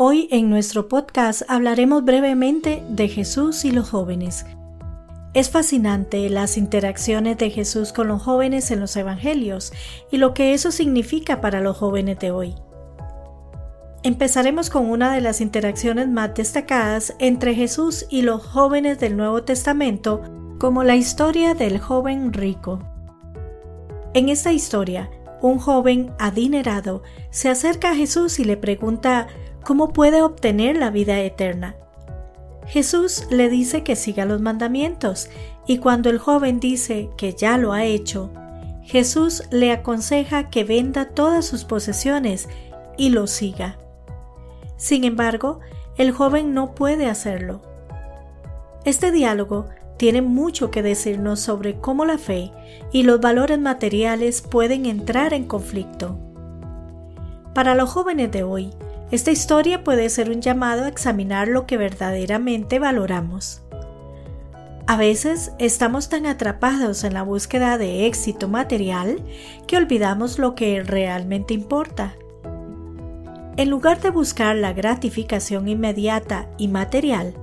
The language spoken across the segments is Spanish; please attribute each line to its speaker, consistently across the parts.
Speaker 1: Hoy en nuestro podcast hablaremos brevemente de Jesús y los jóvenes. Es fascinante las interacciones de Jesús con los jóvenes en los Evangelios y lo que eso significa para los jóvenes de hoy. Empezaremos con una de las interacciones más destacadas entre Jesús y los jóvenes del Nuevo Testamento, como la historia del joven rico. En esta historia, un joven adinerado se acerca a Jesús y le pregunta ¿cómo puede obtener la vida eterna? Jesús le dice que siga los mandamientos y cuando el joven dice que ya lo ha hecho, Jesús le aconseja que venda todas sus posesiones y lo siga. Sin embargo, el joven no puede hacerlo. Este diálogo tiene mucho que decirnos sobre cómo la fe y los valores materiales pueden entrar en conflicto. Para los jóvenes de hoy, esta historia puede ser un llamado a examinar lo que verdaderamente valoramos. A veces estamos tan atrapados en la búsqueda de éxito material que olvidamos lo que realmente importa. En lugar de buscar la gratificación inmediata y material,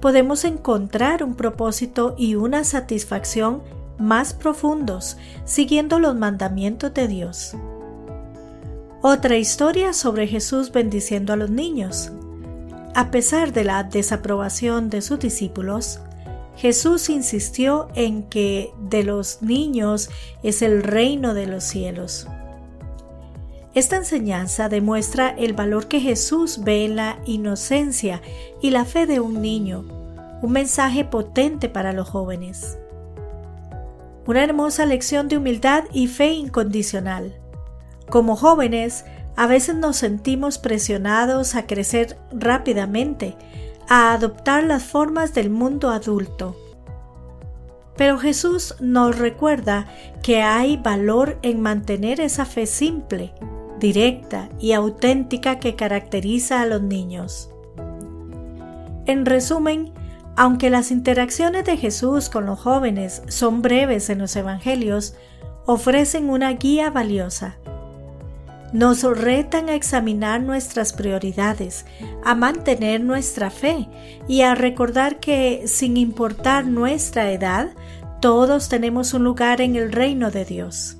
Speaker 1: podemos encontrar un propósito y una satisfacción más profundos siguiendo los mandamientos de Dios. Otra historia sobre Jesús bendiciendo a los niños. A pesar de la desaprobación de sus discípulos, Jesús insistió en que de los niños es el reino de los cielos. Esta enseñanza demuestra el valor que Jesús ve en la inocencia y la fe de un niño, un mensaje potente para los jóvenes. Una hermosa lección de humildad y fe incondicional. Como jóvenes, a veces nos sentimos presionados a crecer rápidamente, a adoptar las formas del mundo adulto. Pero Jesús nos recuerda que hay valor en mantener esa fe simple, directa y auténtica que caracteriza a los niños. En resumen, aunque las interacciones de Jesús con los jóvenes son breves en los Evangelios, ofrecen una guía valiosa nos retan a examinar nuestras prioridades, a mantener nuestra fe y a recordar que, sin importar nuestra edad, todos tenemos un lugar en el reino de Dios.